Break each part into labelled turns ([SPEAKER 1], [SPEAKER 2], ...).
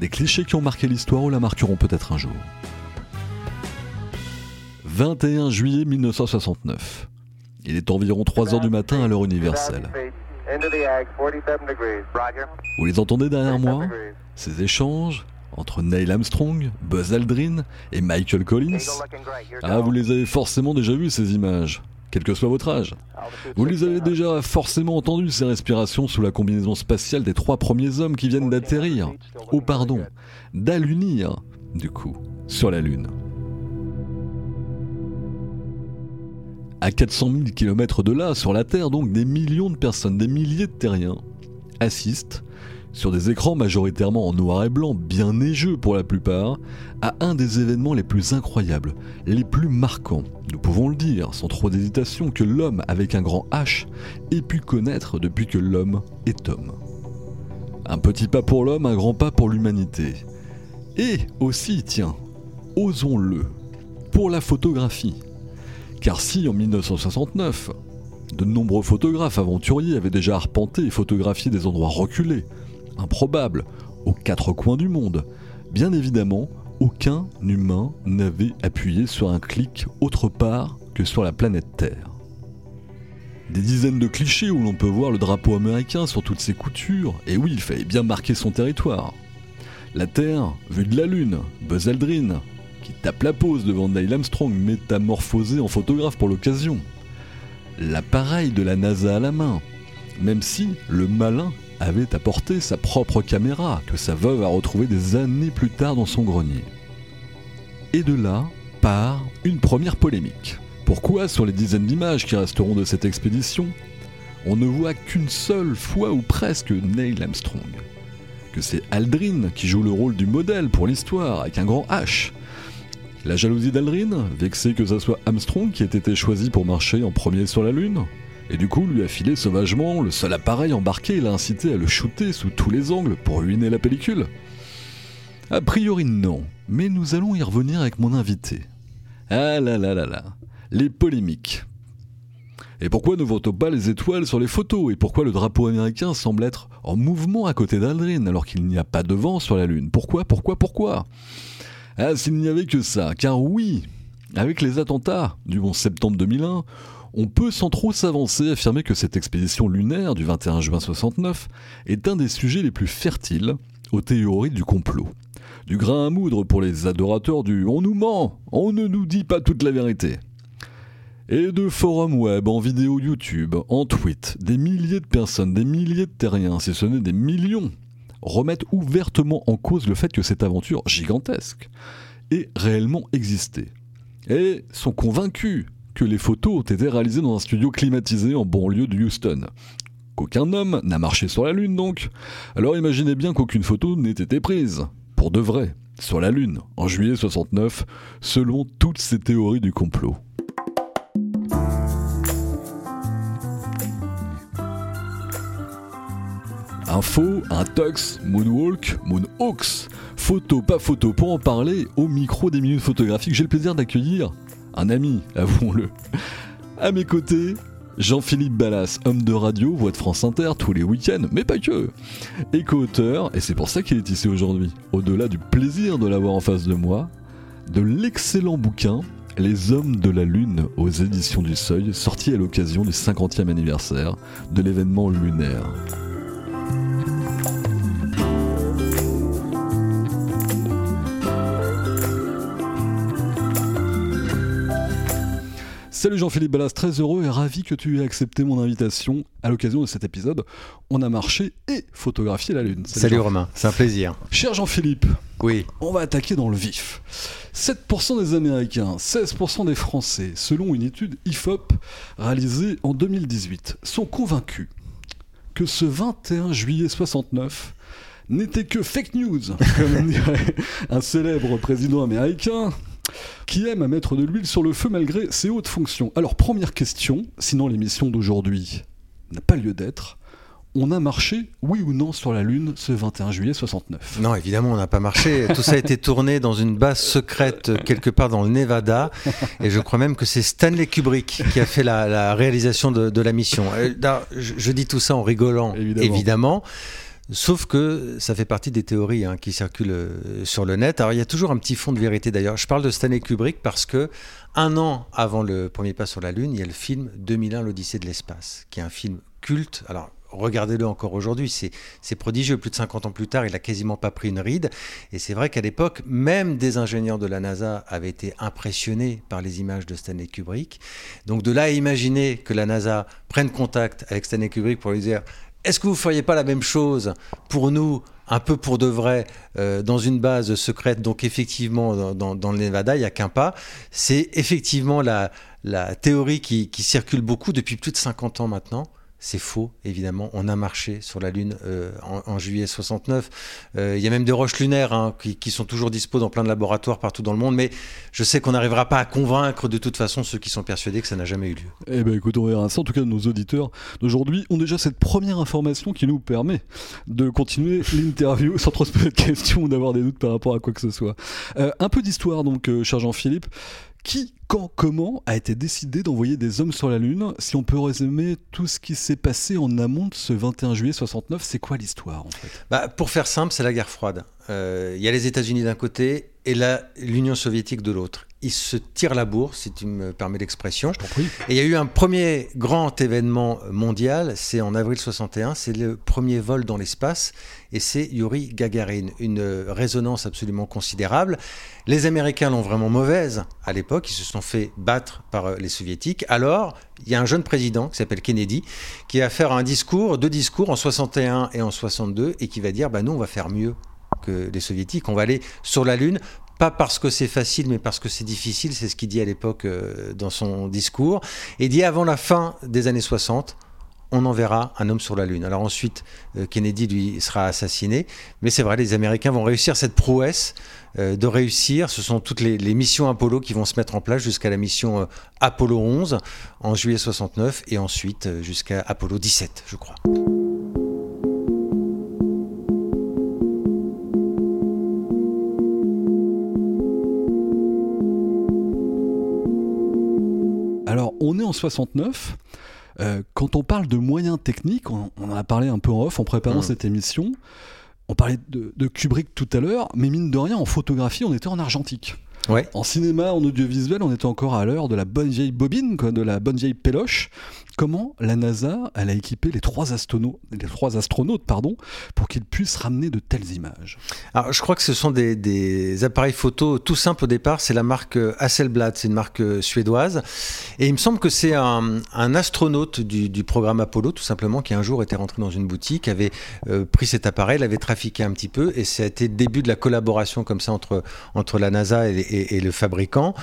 [SPEAKER 1] des clichés qui ont marqué l'histoire ou la marqueront peut-être un jour. 21 juillet 1969. Il est environ 3 heures du matin à l'heure universelle. Vous les entendez derrière moi? Ces échanges entre Neil Armstrong, Buzz Aldrin et Michael Collins? Ah, vous les avez forcément déjà vus ces images quel que soit votre âge. Vous les avez déjà forcément entendues, ces respirations sous la combinaison spatiale des trois premiers hommes qui viennent d'atterrir, oh pardon, d'allunir, du coup, sur la Lune. À 400 000 km de là, sur la Terre, donc, des millions de personnes, des milliers de terriens, assistent sur des écrans majoritairement en noir et blanc, bien neigeux pour la plupart, à un des événements les plus incroyables, les plus marquants, nous pouvons le dire sans trop d'hésitation, que l'homme avec un grand H ait pu connaître depuis que l'homme est homme. Un petit pas pour l'homme, un grand pas pour l'humanité. Et aussi, tiens, osons-le, pour la photographie. Car si en 1969, de nombreux photographes aventuriers avaient déjà arpenté et photographié des endroits reculés, improbable, aux quatre coins du monde. Bien évidemment, aucun humain n'avait appuyé sur un clic autre part que sur la planète Terre. Des dizaines de clichés où l'on peut voir le drapeau américain sur toutes ses coutures, et oui, il fallait bien marquer son territoire. La Terre, vue de la Lune, Buzz Aldrin, qui tape la pose devant Neil Armstrong, métamorphosé en photographe pour l'occasion. L'appareil de la NASA à la main, même si le malin avait apporté sa propre caméra que sa veuve a retrouvée des années plus tard dans son grenier. Et de là part une première polémique. Pourquoi sur les dizaines d'images qui resteront de cette expédition, on ne voit qu'une seule fois ou presque Neil Armstrong? Que c'est Aldrin qui joue le rôle du modèle pour l'histoire avec un grand H? La jalousie d'Aldrin, vexé que ce soit Armstrong qui ait été choisi pour marcher en premier sur la Lune? Et du coup lui a filé sauvagement le seul appareil embarqué et l'a incité à le shooter sous tous les angles pour ruiner la pellicule. A priori non, mais nous allons y revenir avec mon invité. Ah là là là là, les polémiques. Et pourquoi ne voit pas les étoiles sur les photos? Et pourquoi le drapeau américain semble être en mouvement à côté d'Aldrin alors qu'il n'y a pas de vent sur la Lune? Pourquoi Pourquoi Pourquoi? Ah, s'il n'y avait que ça, car oui, avec les attentats du 11 septembre 2001, on peut sans trop s'avancer affirmer que cette expédition lunaire du 21 juin 69 est un des sujets les plus fertiles aux théories du complot. Du grain à moudre pour les adorateurs du on nous ment, on ne nous dit pas toute la vérité. Et de forums web, en vidéo YouTube, en tweet, des milliers de personnes, des milliers de terriens, si ce n'est des millions, remettent ouvertement en cause le fait que cette aventure gigantesque ait réellement existé. Et sont convaincus que les photos ont été réalisées dans un studio climatisé en banlieue de Houston. Qu'aucun homme n'a marché sur la Lune donc. Alors imaginez bien qu'aucune photo n'ait été prise, pour de vrai, sur la Lune, en juillet 69, selon toutes ces théories du complot. Info, un tox, moonwalk, moonhawks, photo, pas photo, pour en parler, au micro des minutes photographiques, j'ai le plaisir d'accueillir un ami, avouons-le. À mes côtés, Jean-Philippe Ballas, homme de radio, voix de France Inter tous les week-ends, mais pas que. Et co-auteur, et c'est pour ça qu'il est ici aujourd'hui, au-delà du plaisir de l'avoir en face de moi, de l'excellent bouquin Les Hommes de la Lune aux éditions du Seuil, sorti à l'occasion du 50e anniversaire de l'événement lunaire. Salut Jean-Philippe Ballas, très heureux et ravi que tu aies accepté mon invitation à l'occasion de cet épisode. On a marché et photographié la Lune.
[SPEAKER 2] Salut, Romain, c'est un plaisir.
[SPEAKER 1] Cher Jean-Philippe,
[SPEAKER 2] oui.
[SPEAKER 1] on va attaquer dans le vif. 7% des Américains, 16% des Français, selon une étude IFOP réalisée en 2018, sont convaincus que ce 21 juillet 69 n'était que fake news, comme dirait un célèbre président américain qui aime à mettre de l'huile sur le feu malgré ses hautes fonctions. Alors première question, sinon l'émission d'aujourd'hui n'a pas lieu d'être, on a marché, oui ou non, sur la Lune ce 21 juillet 69
[SPEAKER 2] Non, évidemment, on n'a pas marché. Tout ça a été tourné dans une base secrète quelque part dans le Nevada. Et je crois même que c'est Stanley Kubrick qui a fait la, réalisation de, la mission. Euh, je, dis tout ça en rigolant, évidemment. Sauf que ça fait partie des théories hein, qui circulent euh, sur le net. Alors il y a toujours un petit fond de vérité d'ailleurs. Je parle de Stanley Kubrick parce que un an avant le premier pas sur la Lune, il y a le film 2001 l'Odyssée de l'espace, qui est un film culte. Alors regardez-le encore aujourd'hui, c'est prodigieux. Plus de 50 ans plus tard, il n'a quasiment pas pris une ride. Et c'est vrai qu'à l'époque, même des ingénieurs de la NASA avaient été impressionnés par les images de Stanley Kubrick. Donc de là à imaginer que la NASA prenne contact avec Stanley Kubrick pour lui dire est-ce que vous ne feriez pas la même chose pour nous un peu pour de vrai euh, dans une base secrète, donc effectivement dans, le Nevada, il n'y a qu'un pas. C'est effectivement la, théorie qui, circule beaucoup depuis plus de 50 ans maintenant. C'est faux, évidemment. On a marché sur la Lune euh, en, juillet 69. Euh, il y a même des roches lunaires hein, qui, sont toujours dispo dans plein de laboratoires partout dans le monde. Mais je sais qu'on n'arrivera pas à convaincre de toute façon ceux qui sont persuadés que ça n'a jamais eu lieu.
[SPEAKER 1] Eh bien, écoute, on verra ça. En tout cas, nos auditeurs d'aujourd'hui ont déjà cette première information qui nous permet de continuer l'interview sans trop se poser de questions ou d'avoir des doutes par rapport à quoi que ce soit. Euh, un peu d'histoire, donc, cher Jean-Philippe. Qui, quand, comment a été décidé d'envoyer des hommes sur la Lune Si on peut résumer tout ce qui s'est passé en amont de ce 21 juillet 69, c'est quoi l'histoire en fait?
[SPEAKER 2] Bah, Pour faire simple, c'est la guerre froide. Euh, il y a les États-Unis d'un côté et l'Union soviétique de l'autre il se tire la bourre, si tu me permets l'expression. Et il y a eu un premier grand événement mondial, c'est en avril 61, c'est le premier vol dans l'espace, et c'est Yuri Gagarin, une résonance absolument considérable. Les Américains l'ont vraiment mauvaise à l'époque, ils se sont fait battre par euh, les Soviétiques. Alors, il y a un jeune président qui s'appelle Kennedy, qui va faire un discours, deux discours en 61 et en 62, et qui va dire, bah, nous, on va faire mieux que les soviétiques. On va aller sur la Lune pas parce que c'est facile, mais parce que c'est difficile, c'est ce qu'il dit à l'époque euh, dans son discours. Et dit avant la fin des années 60, on enverra un homme sur la Lune. Alors ensuite, euh, Kennedy, lui, sera assassiné. Mais c'est vrai, les Américains vont réussir cette prouesse de réussir. Ce sont toutes les, missions Apollo qui vont se mettre en place jusqu'à la mission Apollo 11 en juillet 69 et ensuite jusqu'à Apollo 17, je crois.
[SPEAKER 1] on est en 69. Euh, quand on parle de moyens techniques, on, en a parlé un peu en off en préparant mmh. cette émission. On parlait de, de Kubrick tout à l'heure, mais mine de rien, en photographie, on était en argentique. En cinéma, en audiovisuel, on était encore à l'heure de la bonne vieille bobine, de la bonne vieille péloche. Comment la NASA, a équipé les trois astronautes, les trois astronautes pardon, pour qu'ils puissent ramener de telles images
[SPEAKER 2] je crois que ce sont des, appareils photo tout simples au départ. C'est la marque Hasselblad, c'est une marque suédoise. Et il me semble que c'est un, astronaute du, programme Apollo, tout simplement, qui un jour était rentré dans une boutique, avait euh, pris cet appareil, l'avait trafiqué un petit peu, et ça a été le début de la collaboration comme ça entre, entre la NASA et, et, le fabricant.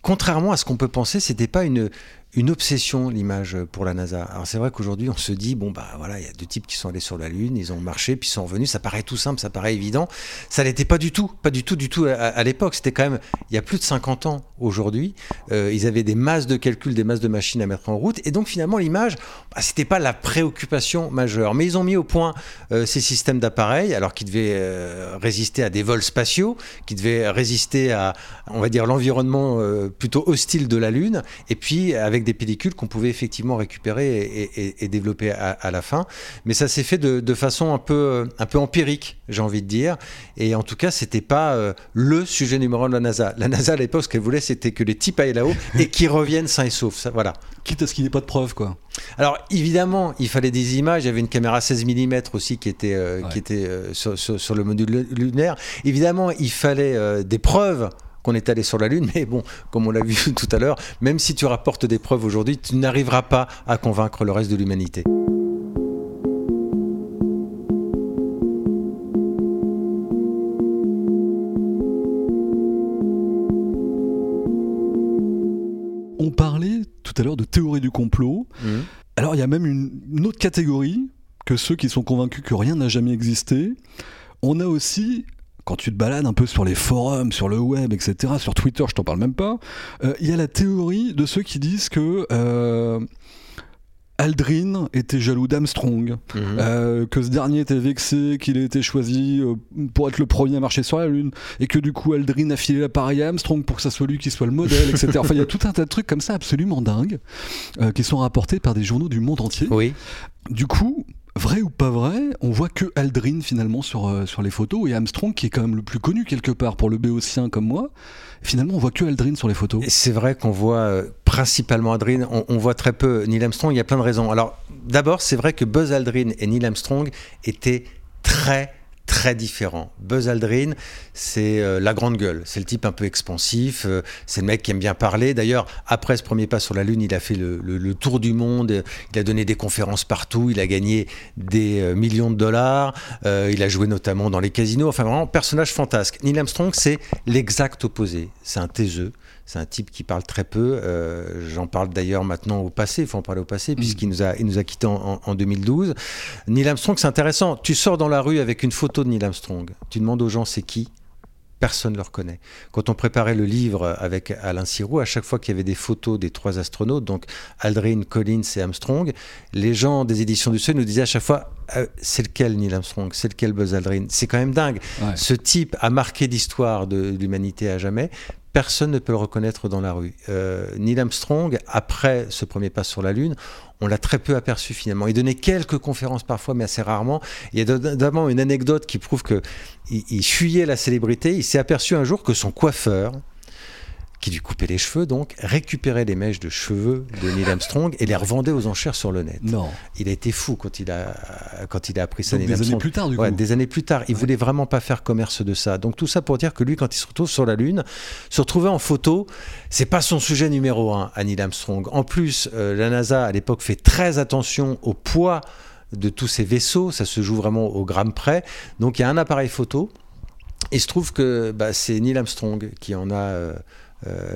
[SPEAKER 2] Contrairement à ce qu'on peut penser, c'était pas une, une obsession l'image pour la NASA. Alors c'est vrai qu'aujourd'hui on se dit bon bah voilà il y a deux types qui sont allés sur la Lune, ils ont marché puis sont revenus, ça paraît tout simple, ça paraît évident. Ça n'était pas du tout, pas du tout du tout à, l'époque. C'était quand même il y a plus de 50 ans aujourd'hui. Euh, ils avaient des masses de calcul, des masses de machines à mettre en route et donc finalement l'image bah, c'était pas la préoccupation majeure. Mais ils ont mis au point euh, ces systèmes d'appareils alors qui devaient euh, résister à des vols spatiaux, qui devaient résister à on va dire l'environnement plutôt hostile de la Lune et puis avec des pellicules qu'on pouvait effectivement récupérer et, développer à, la fin. Mais ça s'est fait de, façon un peu, un peu empirique, j'ai envie de dire. Et en tout cas, c'était pas euh, le sujet numéro un de la NASA. La NASA, à l'époque, ce qu'elle voulait, c'était que les types aillent là-haut et qu'ils reviennent sains et saufs. Ça, voilà.
[SPEAKER 1] Quitte à ce qu'il n'y ait pas de preuves, quoi.
[SPEAKER 2] Alors, évidemment, il fallait des images. Il y avait une caméra 16 mm aussi qui était, euh, qui était euh, sur, sur, le module lunaire. Évidemment, il fallait des preuves qu'on est allé sur la Lune, mais bon, comme on l'a vu tout à l'heure, même si tu rapportes des preuves aujourd'hui, tu n'arriveras pas à convaincre le reste de l'humanité.
[SPEAKER 1] On parlait tout à l'heure de théorie du complot. Mmh. Alors il y a même une autre catégorie que ceux qui sont convaincus que rien n'a jamais existé. On a aussi quand tu te balades un peu sur les forums, sur le web, etc., sur Twitter, je t'en parle même pas, euh, il y a la théorie de ceux qui disent que euh, Aldrin était jaloux d'Armstrong,
[SPEAKER 2] Mhm.
[SPEAKER 1] euh, que ce dernier était vexé qu'il ait été choisi pour être le premier à marcher sur la Lune, et que du coup Aldrin a filé l'appareil à Armstrong pour que ça soit lui qui soit le modèle, etc. Enfin, il y a tout un tas de trucs comme ça absolument dingues qui sont rapportés par des journaux du monde entier.
[SPEAKER 2] Oui.
[SPEAKER 1] Du coup, vrai ou pas vrai, on voit que Aldrin finalement sur, euh, sur les photos et Armstrong qui est quand même le plus connu quelque part pour le béotien comme moi. Finalement, on voit que Aldrin sur les photos.
[SPEAKER 2] C'est vrai qu'on voit euh, principalement Aldrin, on, on voit très peu Neil Armstrong, il y a plein de raisons. Alors d'abord, c'est vrai que Buzz Aldrin et Neil Armstrong étaient très très différents. Buzz Aldrin, c'est euh, la grande gueule, c'est le type un peu expansif, euh, c'est le mec qui aime bien parler. D'ailleurs, après ce premier pas sur la Lune, il a fait le, tour du monde, il a donné des conférences partout, il a gagné des euh, millions de dollars, il a joué notamment dans les casinos, enfin vraiment personnage fantasque. Neil Armstrong, c'est l'exact opposé, c'est un taiseux. C'est un type qui parle très peu. euh, J'en parle d'ailleurs maintenant au passé. Il faut en parler au passé puisqu'il nous a, il nous a quittés en, en- en 2012. Neil Armstrong, c'est intéressant. Tu sors dans la rue avec une photo de Neil Armstrong. Tu demandes aux gens c'est qui Personne ne le reconnaît. Quand on préparait le livre avec Alain Sirou, à chaque fois qu'il y avait des photos des trois astronautes, donc Aldrin, Collins et Armstrong, les gens des éditions du Seuil nous disaient à chaque fois Euh, c'est lequel Neil Armstrong? C'est lequel Buzz Aldrin? C'est quand même dingue.
[SPEAKER 1] Ouais.
[SPEAKER 2] Ce type a marqué l'histoire de l'humanité à jamais. Personne ne peut le reconnaître dans la rue. Euh, Neil Armstrong, après ce premier pas sur la Lune, on l'a très peu aperçu finalement. Il donnait quelques conférences parfois, mais assez rarement. Il y a notamment une anecdote qui prouve que il, il fuyait la célébrité. Il s'est aperçu un jour que son coiffeur, qui lui coupait les cheveux, donc récupérait les mèches de cheveux de Neil Armstrong et les revendait aux enchères sur le net.
[SPEAKER 1] Non.
[SPEAKER 2] Il a été fou quand il a quand il a appris ça.
[SPEAKER 1] Donc,
[SPEAKER 2] Neil
[SPEAKER 1] des années plus tard, du coup.
[SPEAKER 2] Ouais, des années plus tard. Il
[SPEAKER 1] Ouais.
[SPEAKER 2] voulait vraiment pas faire commerce de ça. Donc tout ça pour dire que lui, quand il se retrouve sur la Lune, se retrouver en photo, c'est pas son sujet numéro un à Neil Armstrong. En plus, euh, la NASA à l'époque fait très attention au poids de tous ces vaisseaux. Ça se joue vraiment au gramme près. Donc il y a un appareil photo. Il se trouve que bah, c'est Neil Armstrong qui en a euh,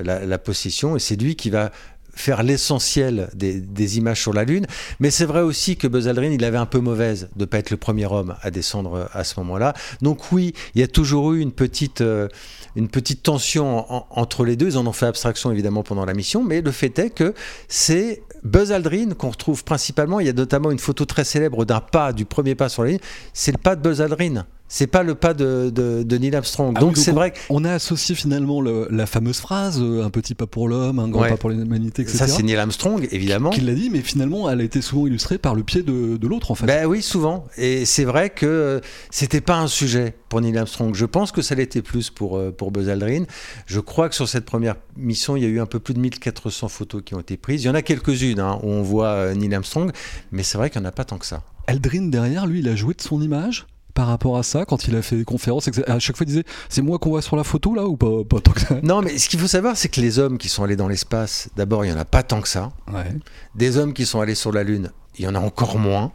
[SPEAKER 2] la, la possession et c'est lui qui va faire l'essentiel des, images sur la Lune. Mais c'est vrai aussi que Buzz Aldrin, il avait un peu mauvaise de ne pas être le premier homme à descendre à ce moment-là. Donc oui, il y a toujours eu une petite, euh, une petite tension en- entre les deux. Ils en ont fait abstraction évidemment pendant la mission, mais le fait est que c'est Buzz Aldrin qu'on retrouve principalement. Il y a notamment une photo très célèbre d'un pas, du premier pas sur la Lune. C'est le pas de Buzz Aldrin. C'est pas le pas de, de- de Neil Armstrong.
[SPEAKER 1] Ah oui,
[SPEAKER 2] donc c'est
[SPEAKER 1] on-
[SPEAKER 2] vrai
[SPEAKER 1] On a associé finalement le- la fameuse phrase euh, un petit pas pour l'homme, un grand
[SPEAKER 2] Ouais.
[SPEAKER 1] pas pour l'humanité, etc.
[SPEAKER 2] ça c'est Neil Armstrong évidemment.
[SPEAKER 1] Qui l'a dit, mais finalement, elle a été souvent illustrée par le pied de, de l'autre, en fait.
[SPEAKER 2] Ben oui, souvent. Et c'est vrai que euh, c'était pas un sujet pour Neil Armstrong. Je pense que ça l'était plus pour, euh, pour Buzz Aldrin. Je crois que sur cette première mission, il y a eu un peu plus de 1400 photos qui ont été prises. Il y en a quelques-unes hein, où on voit Neil Armstrong, mais c'est vrai qu'il n'y en a pas tant que ça.
[SPEAKER 1] Aldrin, derrière, lui, il a joué de son image? Par rapport à ça quand il a fait des conférences. À chaque fois, il disait C'est moi qu'on voit sur la photo là ou pas, pas tant que ça?
[SPEAKER 2] Non, mais ce qu'il faut savoir, c'est que les hommes qui sont allés dans l'espace, d'abord, il n'y en a pas tant que ça.
[SPEAKER 1] Ouais.
[SPEAKER 2] Des hommes qui sont allés sur la Lune, il y en a encore moins.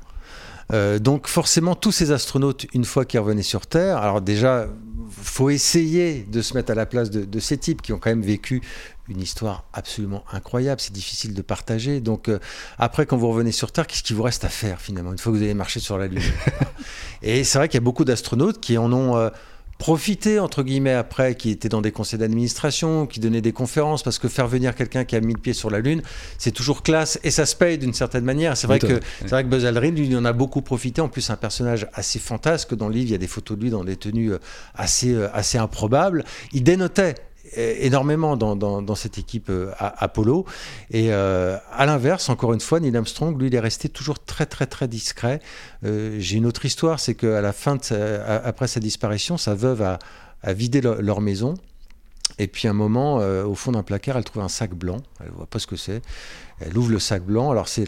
[SPEAKER 2] Euh, donc forcément, tous ces astronautes, une fois qu'ils revenaient sur Terre, alors déjà, faut essayer de se mettre à la place de, de ces types qui ont quand même vécu une histoire absolument incroyable. C'est difficile de partager. Donc euh, après, quand vous revenez sur Terre, qu'est-ce qu'il vous reste à faire finalement une fois que vous avez marché sur la Lune? Et c'est vrai qu'il y a beaucoup d'astronautes qui en ont euh, profité entre guillemets après, qui étaient dans des conseils d'administration, qui donnaient des conférences, parce que faire venir quelqu'un qui a mis le pied sur la Lune, c'est toujours classe et ça se paye d'une certaine manière. C'est vrai que c'est vrai que Buzz Aldrin, lui, il en a beaucoup profité. En plus, un personnage assez fantasque. Dans le livre, il y a des photos de lui dans des tenues euh, assez, euh, assez improbables. Il dénotait énormément dans, cette équipe euh, Apollo. Et euh, à l'inverse, encore une fois, Neil Armstrong, lui, il est resté toujours très, très, très discret. Euh, J'ai une autre histoire, c'est qu'à la fin, sa- après sa disparition, sa veuve a, vidé leur, maison. Et puis, un moment, au fond d'un placard, elle trouve un sac blanc. Elle voit pas ce que c'est. Elle ouvre le sac blanc. Alors, c'est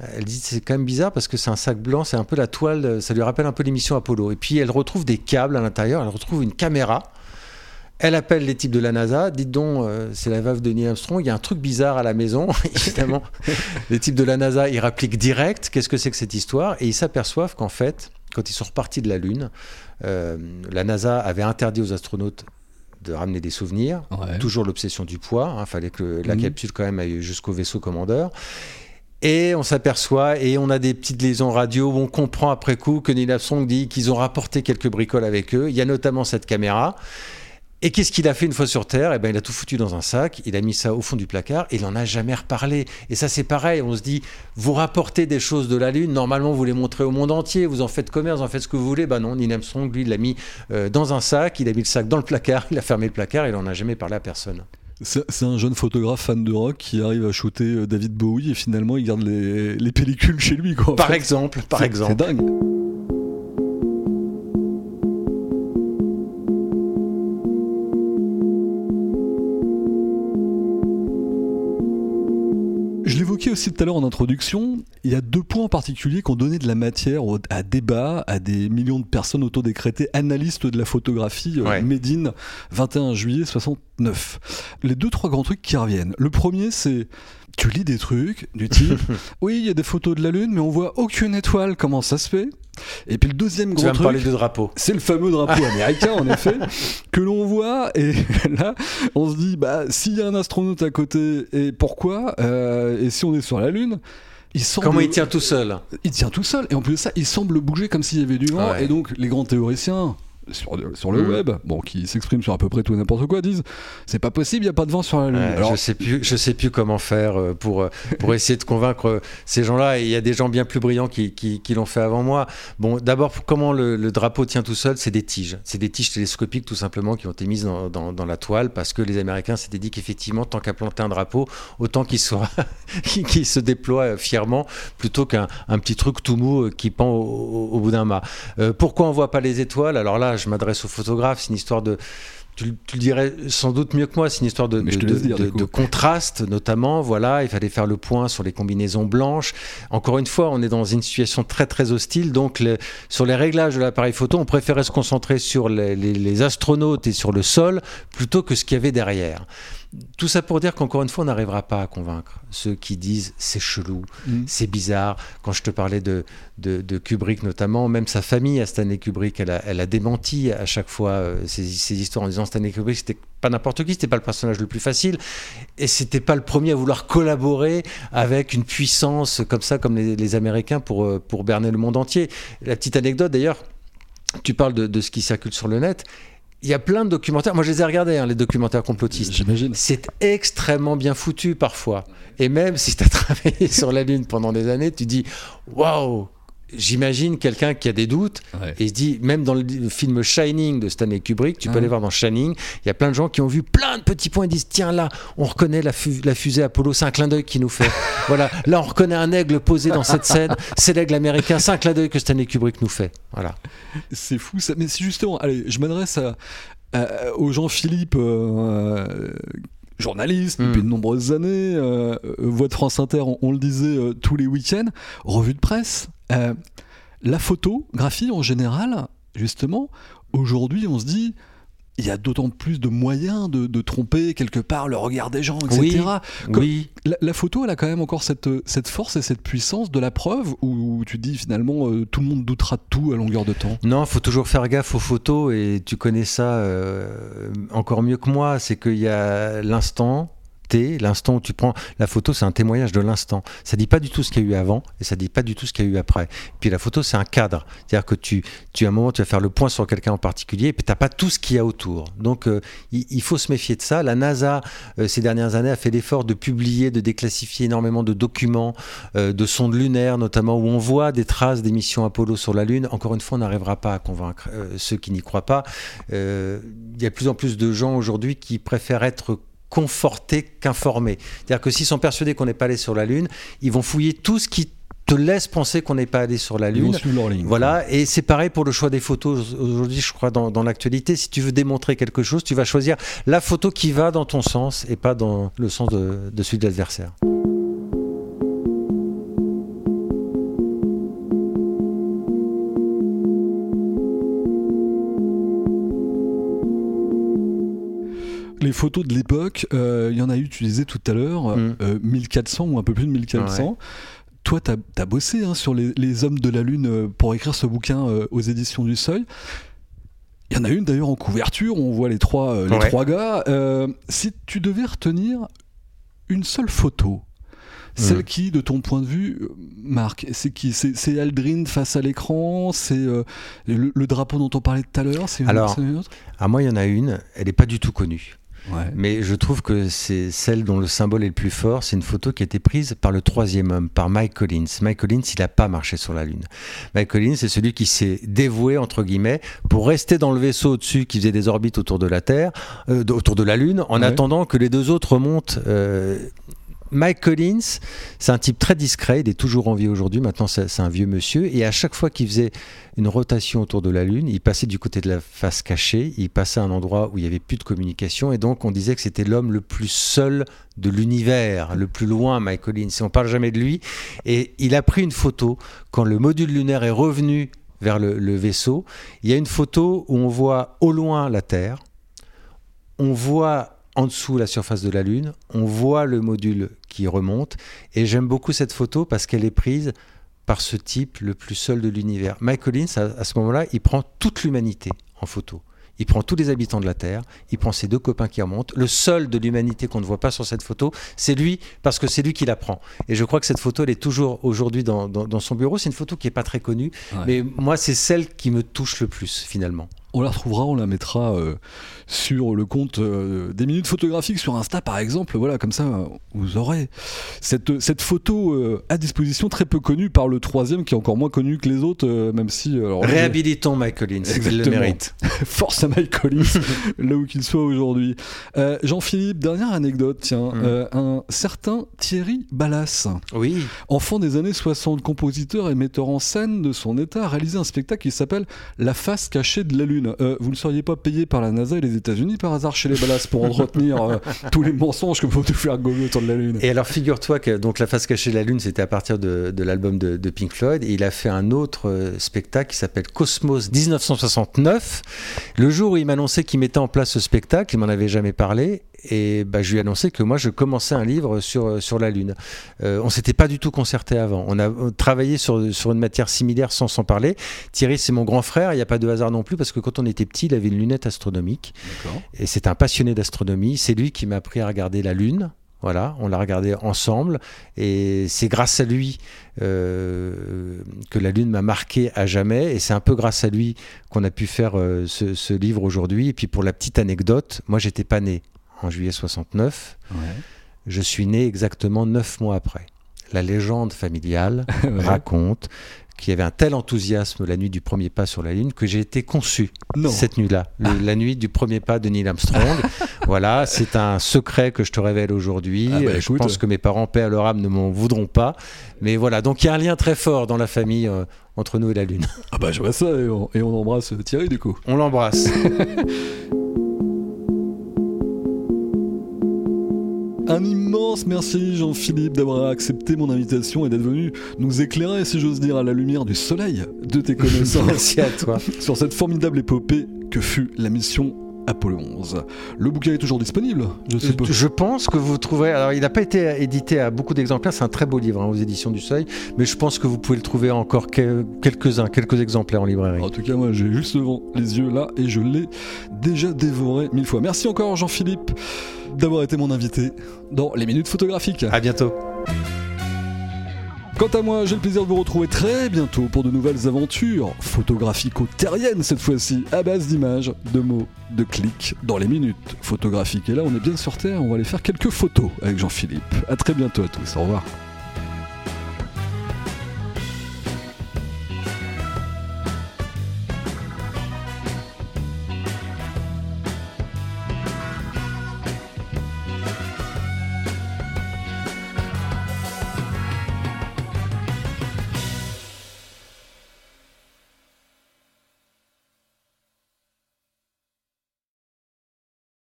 [SPEAKER 2] elle dit c'est quand même bizarre parce que c'est un sac blanc, c'est un peu la toile, ça lui rappelle un peu l'émission Apollo. Et puis elle retrouve des câbles à l'intérieur, elle retrouve une caméra. Elle appelle les types de la NASA, dites donc, euh, c'est la veuve de Neil Armstrong, il y a un truc bizarre à la maison, évidemment. les types de la NASA, ils rappliquent direct, qu'est-ce que c'est que cette histoire? Et ils s'aperçoivent qu'en fait, quand ils sont repartis de la Lune, euh, la NASA avait interdit aux astronautes de ramener des souvenirs,
[SPEAKER 1] Ouais.
[SPEAKER 2] toujours l'obsession du poids, il fallait que la
[SPEAKER 1] Mhm.
[SPEAKER 2] capsule quand même aille jusqu'au vaisseau commandeur. Et on s'aperçoit, et on a des petites liaisons radio où on comprend après coup que Neil Armstrong dit qu'ils ont rapporté quelques bricoles avec eux. Il y a notamment cette caméra. Et qu'est-ce qu'il a fait une fois sur Terre? Eh ben, il a tout foutu dans un sac, il a mis ça au fond du placard et il n'en a jamais reparlé. Et ça, c'est pareil. On se dit, vous rapportez des choses de la Lune, normalement, vous les montrez au monde entier, vous en faites commerce, vous en faites ce que vous voulez. Ben non, Neil Armstrong, lui, il l'a mis euh, dans un sac, il a mis le sac dans le placard, il a fermé le placard et il n'en a jamais parlé à personne.
[SPEAKER 1] C'est un jeune photographe fan de rock qui arrive à shooter euh, David Bowie et finalement il garde les, les pellicules chez lui. Quoi,
[SPEAKER 2] par exemple, par exemple.
[SPEAKER 1] C'est dingue. L'évoquais aussi tout à l'heure en introduction, il y a deux points en particulier qui ont donné de la matière à débat à des millions de personnes autodécrétées analystes de la photographie euh,
[SPEAKER 2] Ouais.
[SPEAKER 1] Médine 21 juillet 69. Les deux trois grands trucs qui reviennent. Le premier c'est tu lis des trucs du type oui il y a des photos de la lune mais on voit aucune étoile comment ça se fait? Et puis le deuxième
[SPEAKER 2] me
[SPEAKER 1] truc
[SPEAKER 2] parler de drapeau.
[SPEAKER 1] c'est le fameux drapeau américain, en effet, que l'on voit. Et là, on se dit, bah, s'il y a un astronaute à côté, et pourquoi Euh, Et si on est sur la Lune il semble,
[SPEAKER 2] Comment il tient tout seul?
[SPEAKER 1] Il tient tout seul. Et en plus de ça, il semble bouger comme s'il y avait du vent.
[SPEAKER 2] Ouais.
[SPEAKER 1] Et donc, les grands théoriciens sur, sur le
[SPEAKER 2] Mhm.
[SPEAKER 1] web, bon, qui s'expriment sur à peu près tout et n'importe quoi, disent c'est pas possible, il n'y a pas de vent sur la Lune.
[SPEAKER 2] Ouais,
[SPEAKER 1] Alors,
[SPEAKER 2] je sais plus, je sais plus comment faire euh, pour euh, pour essayer de convaincre euh, ces gens-là. Et il y a des gens bien plus brillants qui, qui, qui l'ont fait avant moi. Bon, d'abord, comment le, le drapeau tient tout seul C'est des tiges. C'est des tiges télescopiques tout simplement qui ont été mises dans, dans, dans la toile parce que les Américains s'étaient dit qu'effectivement, tant qu'à planter un drapeau, autant qu'il soit qu'il se déploie fièrement plutôt qu'un un petit truc tout mou qui pend au, au- au bout d'un mât. Euh, pourquoi on voit pas les étoiles? Alors là, je m'adresse aux photographes. C'est une histoire de tu, tu le dirais sans doute mieux que moi, c'est une histoire de,
[SPEAKER 1] dire,
[SPEAKER 2] contraste notamment. Voilà, il fallait faire le point sur les combinaisons blanches. Encore une fois, on est dans une situation très très hostile, donc le- sur les réglages de l'appareil photo, on préférait se concentrer sur les, les- les astronautes et sur le sol plutôt que ce qu'il y avait derrière. Tout ça pour dire qu'encore une fois, on n'arrivera pas à convaincre ceux qui disent c'est chelou,
[SPEAKER 1] Mhm.
[SPEAKER 2] c'est bizarre. Quand je te parlais de, de, de Kubrick notamment, même sa famille à Stanley Kubrick, elle a, elle a démenti à chaque fois euh, ces, ces histoires en disant Stanley Kubrick c'était pas n'importe qui, c'était pas le personnage le plus facile et c'était pas le premier à vouloir collaborer avec une puissance comme ça, comme les, les Américains pour, euh, pour berner le monde entier. La petite anecdote d'ailleurs, tu parles de, de ce qui circule sur le net. Il y a plein de documentaires. Moi, je les ai regardés, hein, les documentaires complotistes.
[SPEAKER 1] J'imagine.
[SPEAKER 2] C'est extrêmement bien foutu parfois. Et même si tu as travaillé sur la Lune pendant des années, tu dis waouh J'imagine quelqu'un qui a des doutes
[SPEAKER 1] Ouais.
[SPEAKER 2] et se dit, même dans le film Shining de Stanley Kubrick, tu peux aller voir dans Shining, il y a plein de gens qui ont vu plein de petits points et disent tiens là, on reconnaît la, fu- la fusée Apollo, c'est un clin d'œil qui nous fait. voilà, là on reconnaît un aigle posé dans cette scène, c'est l'aigle américain, c'est un clin d'œil que Stanley Kubrick nous fait. Voilà.
[SPEAKER 1] C'est fou ça. Mais c'est justement, allez, je m'adresse à, à- aux Jean-Philippe, euh, journaliste depuis de nombreuses années, euh, euh, voix de France Inter, on, on le disait euh, tous les week-ends, revue de presse. Euh, la photographie en général, justement, aujourd'hui on se dit. Il y a d'autant plus de moyens de, de tromper quelque part le regard des gens, etc.
[SPEAKER 2] Oui. Oui,
[SPEAKER 1] La, la photo, elle a quand même encore cette, cette force et cette puissance de la preuve où tu dis finalement euh, tout le monde doutera de tout à longueur de temps.
[SPEAKER 2] Non, faut toujours faire gaffe aux photos et tu connais ça euh, encore mieux que moi. C'est qu'il y a l'instant L'instant où tu prends la photo, c'est un témoignage de l'instant. Ça dit pas du tout ce qu'il y a eu avant et ça dit pas du tout ce qu'il y a eu après. Puis la photo, c'est un cadre. C'est-à-dire que tu, tu à un moment, tu vas faire le point sur quelqu'un en particulier et puis t'as pas tout ce qu'il y a autour. Donc euh, il, faut se méfier de ça. La NASA, euh, ces dernières années, a fait l'effort de publier, de déclassifier énormément de documents, euh, de sondes lunaires notamment, où on voit des traces des missions Apollo sur la Lune. Encore une fois, on n'arrivera pas à convaincre ceux qui n'y croient pas. Il y a de plus en plus de gens aujourd'hui qui préfèrent être confortés qu'informés. C'est-à-dire que s'ils sont persuadés qu'on n'est pas allé sur la Lune, ils vont fouiller tout ce qui te laisse penser qu'on n'est pas allé sur la Lune.
[SPEAKER 1] ligne.
[SPEAKER 2] Voilà, et c'est pareil pour le choix des photos aujourd'hui, je crois, dans, dans l'actualité. Si tu veux démontrer quelque chose, tu vas choisir la photo qui va dans ton sens et pas dans le sens de, de celui de l'adversaire.
[SPEAKER 1] Les photos de l'époque, euh, il y en a eu, tu disais tout à l'heure,
[SPEAKER 2] Mm.
[SPEAKER 1] euh, 1400 ou un peu plus de 1400. Toi, tu as, bossé hein, sur les, les hommes de la Lune euh, pour écrire ce bouquin aux éditions du Seuil. Il y en a une d'ailleurs en couverture, on voit les trois, les
[SPEAKER 2] Ouais.
[SPEAKER 1] trois gars. Si tu devais retenir une seule photo, Celle qui, de ton point de vue, Marc, c'est qui? C'est Aldrin face à l'écran C'est euh, le, drapeau dont on parlait tout à l'heure
[SPEAKER 2] C'est Alors, une autre? à moi, il y en a une, elle n'est pas du tout connue. Mais je trouve que c'est celle dont le symbole est le plus fort. C'est une photo qui a été prise par le troisième homme, par Mike Collins. Mike Collins, il n'a pas marché sur la Lune. Mike Collins, c'est celui qui s'est dévoué, entre guillemets, pour rester dans le vaisseau au-dessus qui faisait des orbites autour de la Terre, euh, autour de la Lune, en attendant que les deux autres remontent. Euh, Mike Collins, c'est un type très discret, il est toujours en vie aujourd'hui, maintenant c'est un vieux monsieur, et à chaque fois qu'il faisait une rotation autour de la Lune, il passait du côté de la face cachée, il passait à un endroit où il n'y avait plus de communication, et donc on disait que c'était l'homme le plus seul de l'univers, le plus loin, Mike Collins, et on parle jamais de lui, et il a pris une photo. Quand le module lunaire est revenu vers le, le vaisseau, il y a une photo où on voit au loin la Terre, on voit en dessous la surface de la Lune, on voit le module qui remonte, et j'aime beaucoup cette photo parce qu'elle est prise par ce type le plus seul de l'univers. Mike Collins, à, ce moment-là, il prend toute l'humanité en photo. Il prend tous les habitants de la Terre, il prend ses deux copains qui remontent. Le seul de l'humanité qu'on ne voit pas sur cette photo, c'est lui, parce que c'est lui qui la prend. Et je crois que cette photo, elle est toujours aujourd'hui dans, son bureau. C'est une photo qui n'est pas très connue, mais moi, c'est celle qui me touche le plus, finalement.
[SPEAKER 1] On la retrouvera, on la mettra euh, sur le compte euh, des minutes photographiques sur Insta par exemple. Voilà, comme ça, vous aurez cette, cette photo euh, à disposition très peu connue par le troisième qui est encore moins connu que les autres, même si.
[SPEAKER 2] Réhabilitons Mike Collins, il le mérite.
[SPEAKER 1] Force à Mike Collins, là où qu'il soit aujourd'hui. Jean-Philippe, dernière anecdote, tiens. Mm. un certain Thierry Ballas,
[SPEAKER 2] oui.
[SPEAKER 1] enfant des années 60, compositeur et metteur en scène de son état, a réalisé un spectacle qui s'appelle La face cachée de la Lune. Euh, vous ne seriez pas payé par la NASA et les États-Unis par hasard chez les Ballas pour entretenir euh, tous les mensonges que vous pouvez faire gober autour de la Lune
[SPEAKER 2] Et alors figure-toi que donc la face cachée de la Lune, c'était à partir de, l'album de, Pink Floyd. Et il a fait un autre euh, spectacle qui s'appelle Cosmos 1969. Le jour où il m'annonçait qu'il mettait en place ce spectacle, il m'en avait jamais parlé et bah, je lui ai annoncé que moi je commençais un livre sur, sur la Lune. Euh, on s'était pas du tout concerté avant. On a travaillé sur, sur une matière similaire sans s'en parler. Thierry, c'est mon grand frère, il n'y a pas de hasard non plus, parce que quand on était petit, il avait une lunette astronomique. Et c'est un passionné d'astronomie. C'est lui qui m'a appris à regarder la Lune. Voilà, on l'a regardé ensemble et c'est grâce à lui euh, que la Lune m'a marqué à jamais et c'est un peu grâce à lui qu'on a pu faire euh, ce, ce, livre aujourd'hui. Et puis pour la petite anecdote, moi j'étais pas né en juillet 69. Je suis né exactement neuf mois après. La légende familiale raconte qu'il y avait un tel enthousiasme la nuit du premier pas sur la Lune que j'ai été conçu cette nuit-là, la nuit du premier pas de Neil Armstrong. voilà, c'est un secret que je te révèle aujourd'hui. Ah bah je pense que mes parents, paix à leur âme, ne m'en voudront pas. Mais voilà, donc il y a un lien très fort dans la famille euh, entre nous et la Lune.
[SPEAKER 1] Ah bah je vois ça et on, et on embrasse Thierry du coup.
[SPEAKER 2] On l'embrasse.
[SPEAKER 1] Un immense merci Jean-Philippe d'avoir accepté mon invitation et d'être venu nous éclairer, si j'ose dire, à la lumière du soleil de tes connaissances.
[SPEAKER 2] merci à toi.
[SPEAKER 1] Sur cette formidable épopée que fut la mission Apollo 11. Le bouquin est toujours disponible
[SPEAKER 2] je, je pense que vous trouverez. Alors, il n'a pas été édité à beaucoup d'exemplaires. C'est un très beau livre hein, aux éditions du Seuil, mais je pense que vous pouvez le trouver encore quelques-uns, quelques exemplaires en librairie.
[SPEAKER 1] En tout cas, moi, j'ai juste devant les yeux là et je l'ai déjà dévoré mille fois. Merci encore, Jean-Philippe, d'avoir été mon invité dans les minutes photographiques.
[SPEAKER 2] À bientôt.
[SPEAKER 1] Quant à moi, j'ai le plaisir de vous retrouver très bientôt pour de nouvelles aventures photographico-terriennes cette fois-ci, à base d'images, de mots, de clics, dans les minutes photographiques. Et là, on est bien sur Terre, on va aller faire quelques photos avec Jean-Philippe. A très bientôt à tous, au revoir.